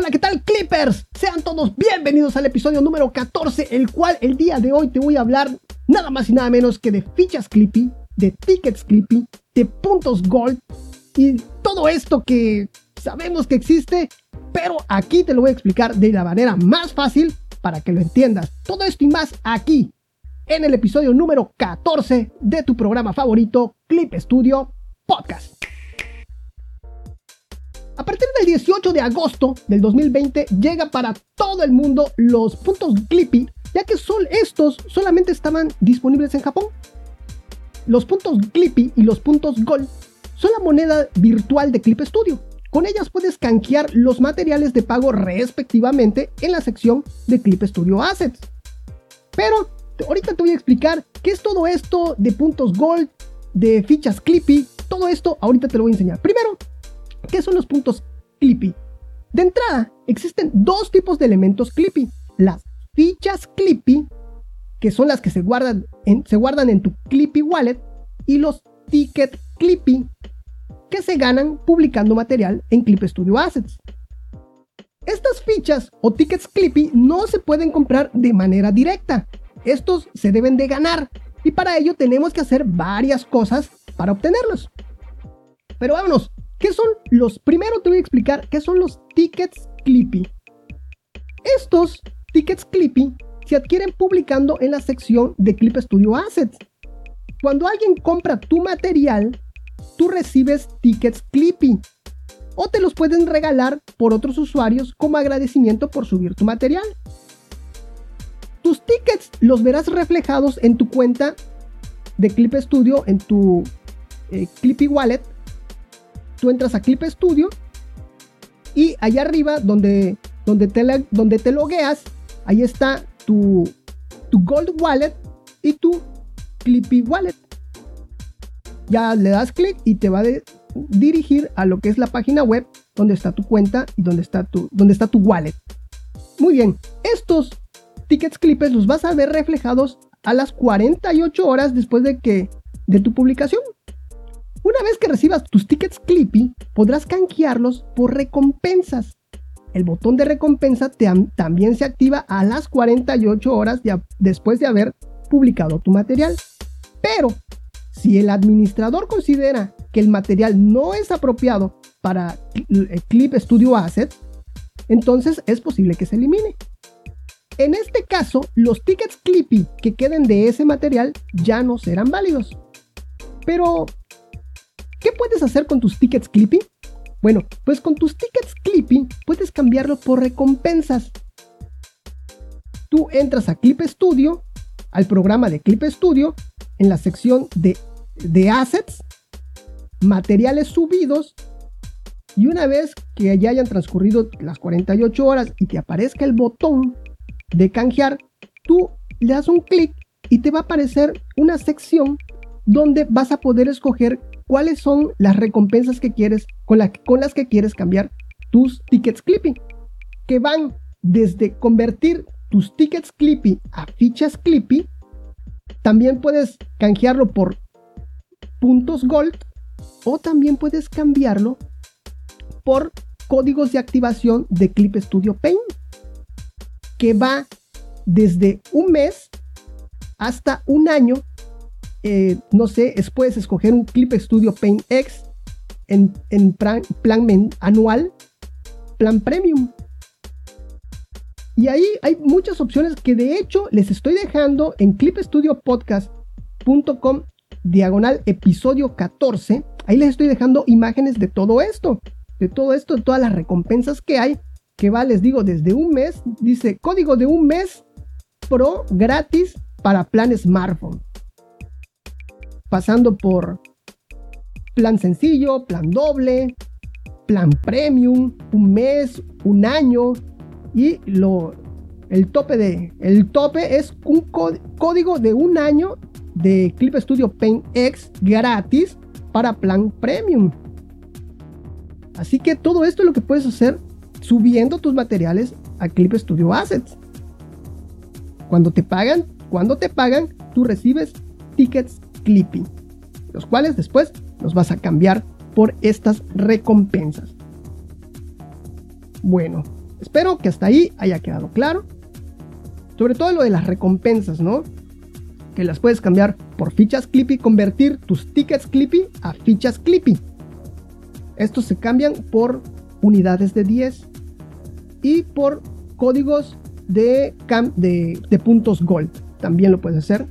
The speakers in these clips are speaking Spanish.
Hola, ¿qué tal Clippers? Sean todos bienvenidos al episodio número 14, el cual el día de hoy te voy a hablar nada más y nada menos que de fichas Clippy, de tickets Clippy, de puntos Gold y todo esto que sabemos que existe, pero aquí te lo voy a explicar de la manera más fácil para que lo entiendas. Todo esto y más aquí, en el episodio número 14 de tu programa favorito, Clip Studio Podcast. A partir del 18 de agosto del 2020 llega para todo el mundo los puntos Clippy, ya que estos solamente estaban disponibles en Japón. Los puntos Clippy y los puntos Gold son la moneda virtual de Clip Studio. Con ellas puedes canjear los materiales de pago respectivamente en la sección de Clip Studio Assets. Pero ahorita te voy a explicar qué es todo esto de puntos Gold, de fichas Clippy, todo esto ahorita te lo voy a enseñar. Primero, ¿Qué son los puntos Clippy? De entrada, existen dos tipos de elementos Clippy. Las fichas Clippy, que son las que se guardan en, se guardan en tu Clippy Wallet, y los tickets Clippy, que se ganan publicando material en Clip Studio Assets. Estas fichas o tickets Clippy no se pueden comprar de manera directa. Estos se deben de ganar y para ello tenemos que hacer varias cosas para obtenerlos. Pero vámonos, ¿Qué son los? Primero te voy a explicar qué son los tickets Clippy. Estos tickets Clippy se adquieren publicando en la sección de Clip Studio Assets. Cuando alguien compra tu material, tú recibes tickets Clippy o te los pueden regalar por otros usuarios como agradecimiento por subir tu material. Tus tickets los verás reflejados en tu cuenta de Clip Studio, en tu eh, Clippy Wallet tú entras a Clip Studio y allá arriba donde, donde, te, donde te logueas, ahí está tu, tu Gold Wallet y tu Clippy Wallet. Ya le das clic y te va a dirigir a lo que es la página web donde está tu cuenta y donde está tu, donde está tu wallet. Muy bien, estos tickets clippers los vas a ver reflejados a las 48 horas después de que de tu publicación. Una vez que recibas tus tickets Clippy, podrás canjearlos por recompensas. El botón de recompensa también se activa a las 48 horas después de haber publicado tu material. Pero, si el administrador considera que el material no es apropiado para Clip Studio Assets, entonces es posible que se elimine. En este caso, los tickets Clippy que queden de ese material ya no serán válidos. Pero, ¿Qué puedes hacer con tus tickets Clippy? Bueno, pues con tus tickets Clippy puedes cambiarlo por recompensas. Tú entras a Clip Studio, al programa de Clip Studio, en la sección de, de Assets, materiales subidos, y una vez que ya hayan transcurrido las 48 horas y que aparezca el botón de canjear, tú le das un clic y te va a aparecer una sección donde vas a poder escoger cuáles son las recompensas que quieres, con, con las que quieres cambiar tus tickets Clippy, que van desde convertir tus tickets Clippy a fichas Clippy, también puedes canjearlo por puntos Gold o también puedes cambiarlo por códigos de activación de Clip Studio Paint, que va desde un mes hasta un año eh, no sé, puedes escoger un Clip Studio Paint X en, plan, anual, plan premium. Y ahí hay muchas opciones que de hecho les estoy dejando en clipstudiopodcast.com diagonal episodio 14. Ahí les estoy dejando imágenes de todo esto, de todo esto, de todas las recompensas que hay, que va, les digo, desde un mes, dice código de un mes pro gratis para plan smartphone pasando por plan sencillo, plan doble, plan premium, un mes, un año y lo el tope de el tope es un código de un año de Clip Studio Paint X gratis para plan premium. Así que todo esto es lo que puedes hacer subiendo tus materiales a Clip Studio Assets. Cuando te pagan, cuando te pagan, tú recibes tickets Clippy, los cuales después los vas a cambiar por estas recompensas. Bueno, Espero que hasta ahí haya quedado claro. Sobre todo lo de las recompensas, ¿no? Que las puedes cambiar por fichas Clippy, convertir tus tickets Clippy a fichas Clippy. Estos se cambian por unidades de 10 y por códigos de puntos Gold. También lo puedes hacer.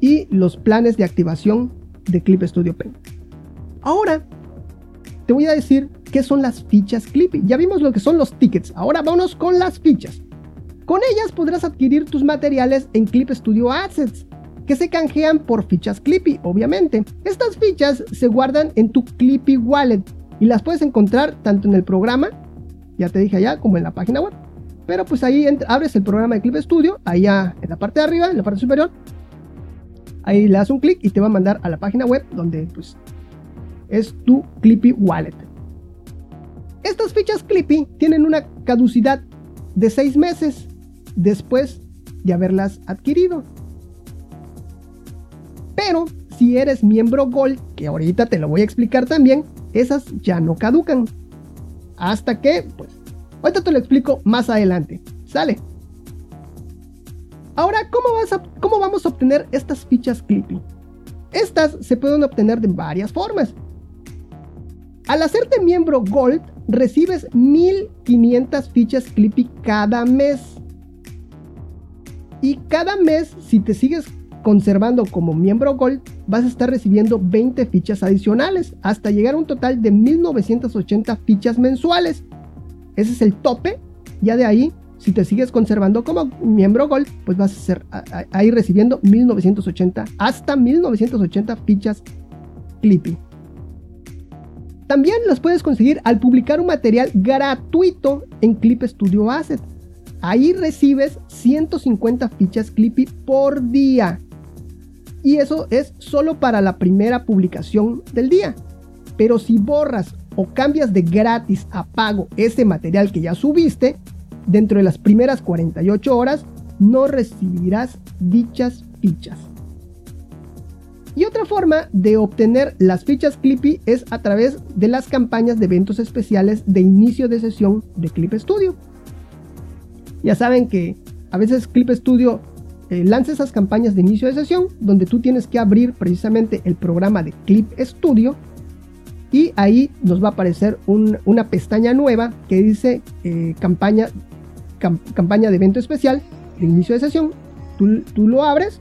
Y los planes de activación de Clip Studio Paint. Ahora te voy a decir qué son las fichas Clippy. Ya vimos lo que son los tickets. Ahora vámonos con las fichas. Con ellas podrás adquirir tus materiales en Clip Studio Assets, que se canjean por fichas Clippy, obviamente. Estas fichas se guardan en tu Clippy Wallet y las puedes encontrar tanto en el programa, ya te dije allá, como en la página web. Pero pues ahí abres el programa de Clip Studio, allá en la parte de arriba, en la parte superior. Ahí le das un clic y te va a mandar a la página web donde pues es tu Clippy Wallet. Estas fichas Clippy tienen una caducidad de 6 meses después de haberlas adquirido. Pero si eres miembro Gold, que ahorita te lo voy a explicar también, esas ya no caducan. Hasta que, pues, ahorita te lo explico más adelante. Sale. Ahora, ¿cómo, vas a, ¿cómo vamos a obtener estas fichas Clippy? Estas se pueden obtener de varias formas. Al hacerte miembro Gold, recibes 1500 fichas Clippy cada mes. Y cada mes, si te sigues conservando como miembro Gold, vas a estar recibiendo 20 fichas adicionales, hasta llegar a un total de 1980 fichas mensuales. Ese es el tope. Ya de ahí, si te sigues conservando como miembro Gold, pues vas a ser ahí recibiendo 1980, hasta 1980 fichas Clippy. También las puedes conseguir al publicar un material gratuito en Clip Studio Asset. Ahí recibes 150 fichas Clippy por día. Y eso es solo para la primera publicación del día. Pero si borras o cambias de gratis a pago ese material que ya subiste, dentro de las primeras 48 horas no recibirás dichas fichas. Y otra forma de obtener las fichas Clippy es a través de las campañas de eventos especiales de inicio de sesión de Clip Studio. Ya saben que a veces Clip Studio eh, lanza esas campañas de inicio de sesión donde tú tienes que abrir precisamente el programa de Clip Studio y ahí nos va a aparecer una pestaña nueva que dice eh, campaña, campaña de evento especial de inicio de sesión. Tú, tú lo abres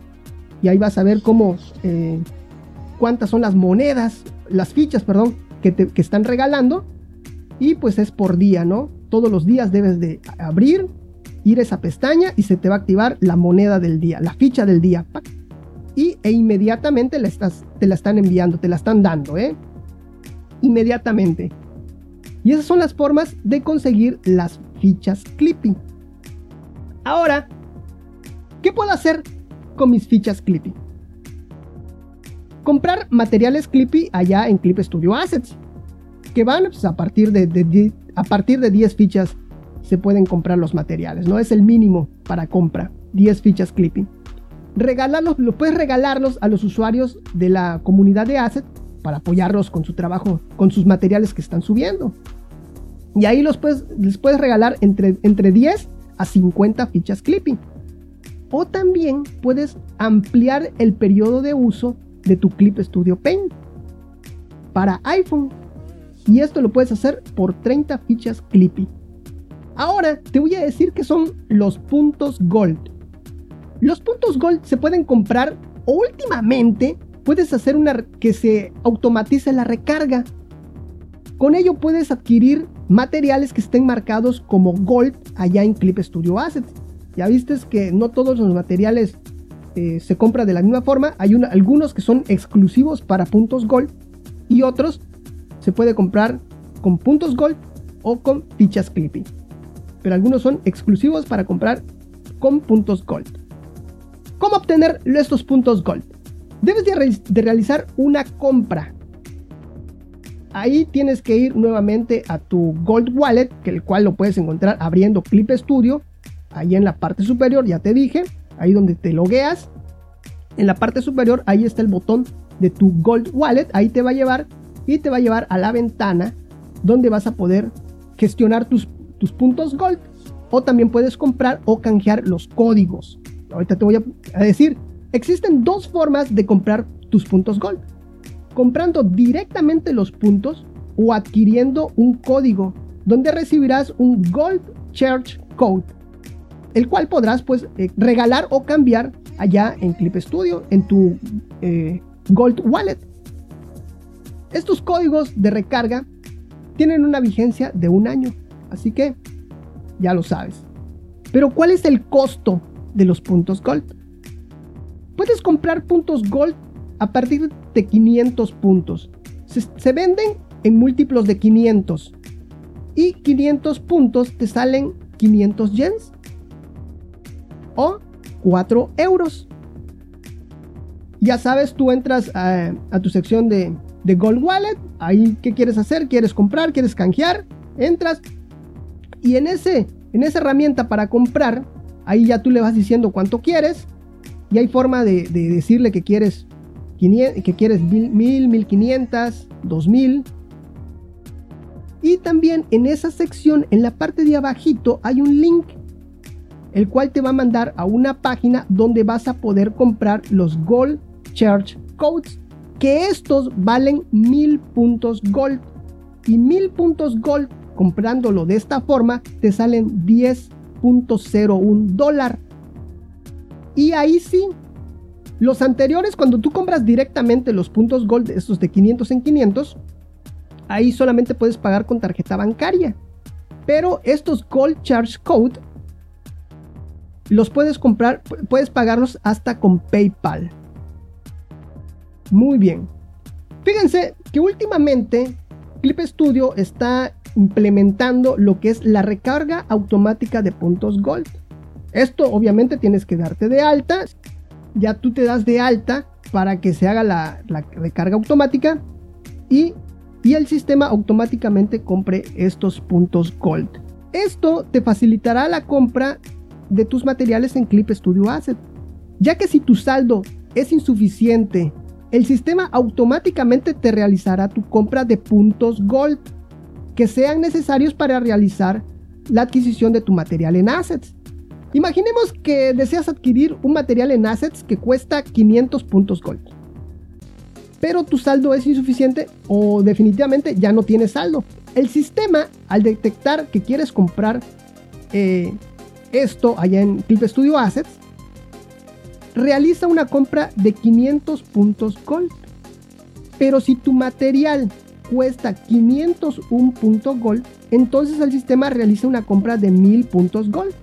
y ahí vas a ver cómo, eh, cuántas son las monedas, las fichas, perdón, que te que están regalando. Y pues es por día, ¿no? Todos los días debes de abrir, ir a esa pestaña y se te va a activar la moneda del día, la ficha del día. Y e inmediatamente la estás, te la están enviando, te la están dando, ¿eh? Inmediatamente. Y esas son las formas de conseguir las fichas Clippy. Ahora, ¿qué puedo hacer con mis fichas Clippy. Comprar materiales Clippy allá en Clip Studio Assets, que van pues, a, partir de, a partir de 10 fichas se pueden comprar los materiales, no es el mínimo para compra, 10 fichas Clippy. Regalarlos, lo puedes regalarlos a los usuarios de la comunidad de Asset para apoyarlos con su trabajo, con sus materiales que están subiendo. Y ahí los puedes, les puedes regalar entre, entre 10 a 50 fichas Clippy. O también puedes ampliar el periodo de uso de tu Clip Studio Paint para iPhone. Y esto lo puedes hacer por 30 fichas Clippy. Ahora te voy a decir que son los puntos Gold. Los puntos Gold se pueden comprar o últimamente puedes hacer una que se automatice la recarga. Con ello puedes adquirir materiales que estén marcados como Gold allá en Clip Studio Assets. Ya viste que no todos los materiales eh, se compran de la misma forma. Hay algunos que son exclusivos para puntos gold y otros se puede comprar con puntos gold o con fichas clipping. Pero algunos son exclusivos para comprar con puntos gold. ¿Cómo obtener estos puntos gold? Debes de, realizar una compra. Ahí tienes que ir nuevamente a tu Gold Wallet, que el cual lo puedes encontrar abriendo Clip Studio ahí en la parte superior, ya te dije, ahí donde te logueas, en la parte superior, ahí está el botón de tu Gold Wallet, ahí te va a llevar y te va a llevar a la ventana donde vas a poder gestionar tus, tus puntos Gold o también puedes comprar o canjear los códigos. Ahorita te voy a decir, existen dos formas de comprar tus puntos Gold. Comprando directamente los puntos o adquiriendo un código donde recibirás un Gold Church Code, el cual podrás pues eh, regalar o cambiar allá en Clip Studio, en tu eh, Gold Wallet. Estos códigos de recarga tienen una vigencia de un año, así que ya lo sabes. Pero ¿cuál es el costo de los puntos Gold? Puedes comprar puntos Gold a partir de 500 puntos. Se, venden en múltiplos de 500. Y 500 puntos te salen 500 yens. O 4 euros. Ya sabes, tú entras a, tu sección de, de Gold Wallet. Ahí, ¿qué quieres hacer? ¿Quieres comprar? ¿Quieres canjear? Entras. Y en, ese, en esa herramienta para comprar, ahí ya tú le vas diciendo cuánto quieres. Y hay forma de, decirle que quieres, que quieres 1000, 1500, 2000. Y también en esa sección, en la parte de abajito, hay un link el cual te va a mandar a una página donde vas a poder comprar los Gold Church Codes, que estos valen mil puntos Gold. Y mil puntos Gold, comprándolo de esta forma, te salen 10.01 dólar. Y ahí sí, los anteriores, cuando tú compras directamente los puntos Gold, estos de 500 en 500, ahí solamente puedes pagar con tarjeta bancaria. Pero estos Gold Charge Code los puedes comprar, puedes pagarlos hasta con PayPal. Muy bien. Fíjense que últimamente Clip Studio está implementando lo que es la recarga automática de puntos Gold. Esto obviamente tienes que darte de alta. Ya tú te das de alta para que se haga la, recarga automática y, y el sistema automáticamente compre estos puntos Gold. Esto te facilitará la compra de tus materiales en Clip Studio Asset, ya que si tu saldo es insuficiente, el sistema automáticamente te realizará tu compra de puntos Gold que sean necesarios para realizar la adquisición de tu material en Assets. Imaginemos que deseas adquirir un material en Assets que cuesta 500 puntos Gold. Pero tu saldo es insuficiente o definitivamente ya no tienes saldo. El sistema, al detectar que quieres comprar eh, esto allá en Clip Studio Assets, realiza una compra de 500 puntos Gold. Pero si tu material cuesta 501 puntos Gold, entonces el sistema realiza una compra de 1000 puntos Gold.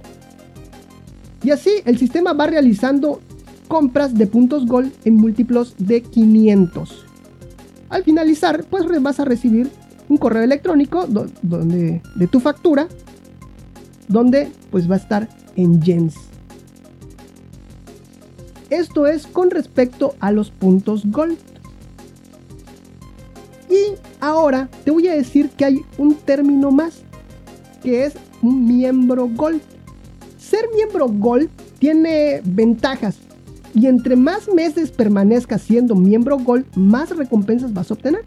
Y así el sistema va realizando compras de puntos Gold en múltiplos de 500. Al finalizar, pues vas a recibir un correo electrónico donde, de tu factura donde pues va a estar en yens. Esto es con respecto a los puntos gold. Y ahora te voy a decir que hay un término más, que es un miembro gold. Ser miembro gold tiene ventajas y entre más meses permanezcas siendo miembro gold, más recompensas vas a obtener.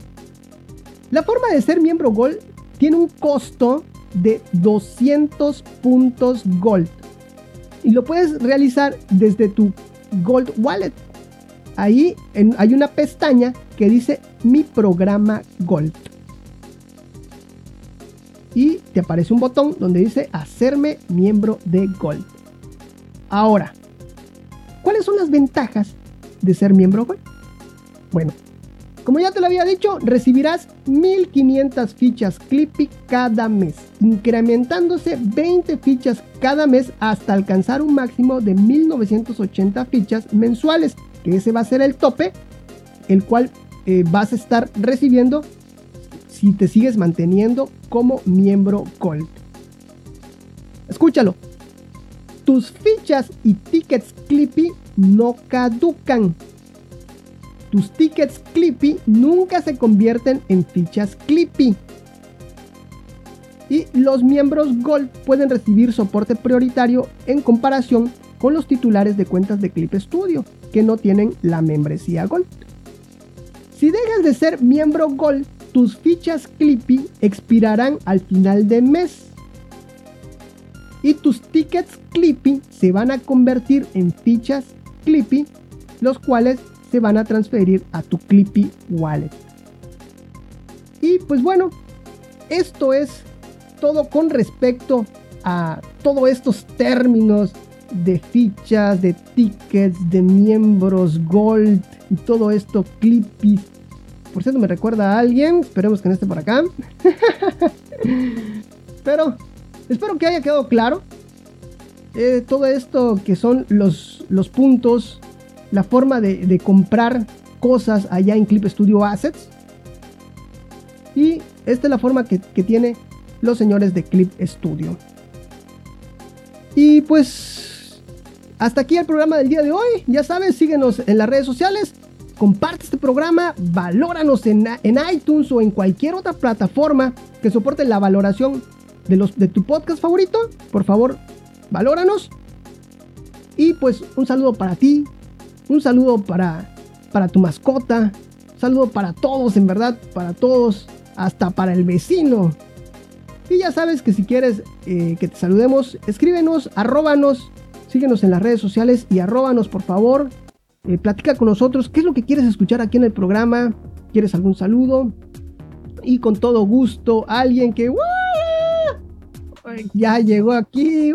La forma de ser miembro gold tiene un costo de 200 puntos Gold. Y lo puedes realizar desde tu Gold Wallet. Ahí hay una pestaña que dice Mi programa Gold. Y te aparece un botón donde dice Hacerme miembro de Gold. Ahora, ¿cuáles son las ventajas de ser miembro Gold? Bueno, como ya te lo había dicho, recibirás 1500 fichas Clippy cada mes, incrementándose 20 fichas cada mes hasta alcanzar un máximo de 1980 fichas mensuales, que ese va a ser el tope, el cual eh, vas a estar recibiendo si te sigues manteniendo como miembro Gold. Escúchalo. Tus fichas y tickets Clippy no caducan tus tickets Clippy nunca se convierten en fichas Clippy. Y los miembros Gold pueden recibir soporte prioritario en comparación con los titulares de cuentas de Clip Studio que no tienen la membresía Gold. Si dejas de ser miembro Gold, tus fichas Clippy expirarán al final de mes. y tus tickets Clippy se van a convertir en fichas Clippy, los cuales se van a transferir a tu Clippy Wallet. Y pues bueno, esto es todo con respecto a todos estos términos de fichas, de tickets, de miembros, gold y todo esto, Clippy. Por cierto, me recuerda a alguien, esperemos que no esté por acá. Pero espero que haya quedado claro eh, todo esto que son los, los puntos, la forma de, comprar cosas allá en Clip Studio Assets. Y esta es la forma que, que tiene los señores de Clip Studio. Y pues hasta aquí el programa del día de hoy. Ya sabes, síguenos en las redes sociales. Comparte este programa, valóranos en, en iTunes o en cualquier otra plataforma que soporte la valoración de, los, de tu podcast favorito. Por favor, valóranos. Y pues un saludo para ti, un saludo para, para tu mascota, un saludo para todos, en verdad, para todos, hasta para el vecino. Y ya sabes que si quieres eh, que te saludemos, escríbenos, arróbanos, síguenos en las redes sociales y arróbanos por favor. Eh, platica con nosotros qué es lo que quieres escuchar aquí en el programa. ¿Quieres algún saludo? Y con todo gusto, alguien que ya llegó aquí.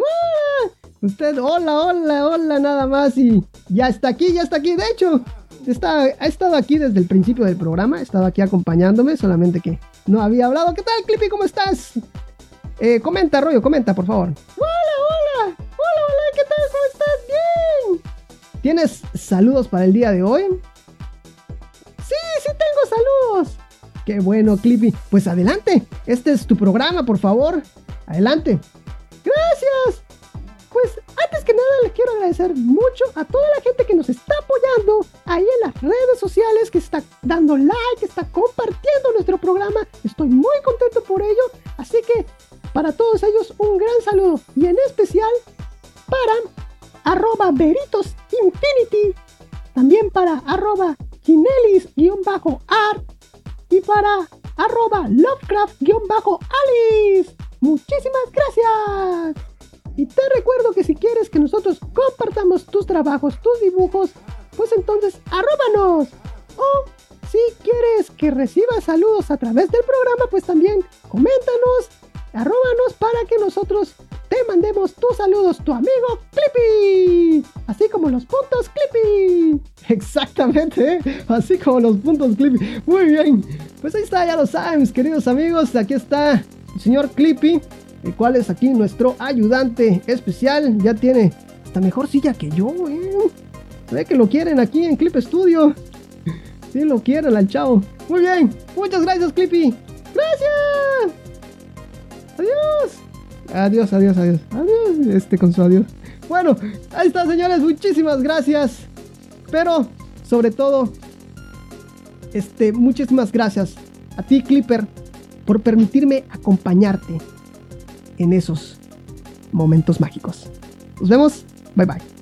Usted, hola, hola, hola, nada más. Y ya está aquí, ya está aquí. De hecho, está, ha estado aquí desde el principio del programa. Ha estado aquí acompañándome, solamente que no había hablado. ¿Qué tal, Clippy? ¿Cómo estás? Eh, comenta, Rollo, comenta, por favor. ¿Tienes saludos para el día de hoy? Sí, sí tengo saludos. Qué bueno, Clippy. Pues adelante. Este es tu programa, por favor. Adelante. Gracias. Pues antes que nada le quiero agradecer mucho a toda la gente que nos está apoyando ahí en las redes sociales, que está dando like, que está compartiendo nuestro programa. Estoy muy contento por ello. Así que para todos ellos un gran saludo y en especial para arroba Veritos Infinity, también para arroba Kinelis-art y para arroba Lovecraft-alice. Muchísimas gracias. Y te recuerdo que si quieres que nosotros compartamos tus trabajos, tus dibujos, pues entonces arróbanos. O si quieres que recibas saludos a través del programa, pues también coméntanos, arróbanos para que nosotros te mandemos tus saludos, tu amigo Clippy. Así como los puntos Clippy. Exactamente, ¿eh? así como los puntos Clippy. Muy bien, pues ahí está, ya lo saben, queridos amigos. Aquí está el señor Clippy el cual es aquí nuestro ayudante especial. Ya tiene hasta mejor silla que yo, eh. Ve que lo quieren aquí en Clip Studio. Sí, lo quieren al chavo. Muy bien, muchas gracias, Clippy. Gracias. Adiós. Adiós, adiós, adiós. Adiós, este con su adiós. Bueno, ahí está, señores. Muchísimas gracias. Pero, sobre todo, este, muchísimas gracias a ti, Clipper, por permitirme acompañarte en esos momentos mágicos. Nos vemos. Bye bye.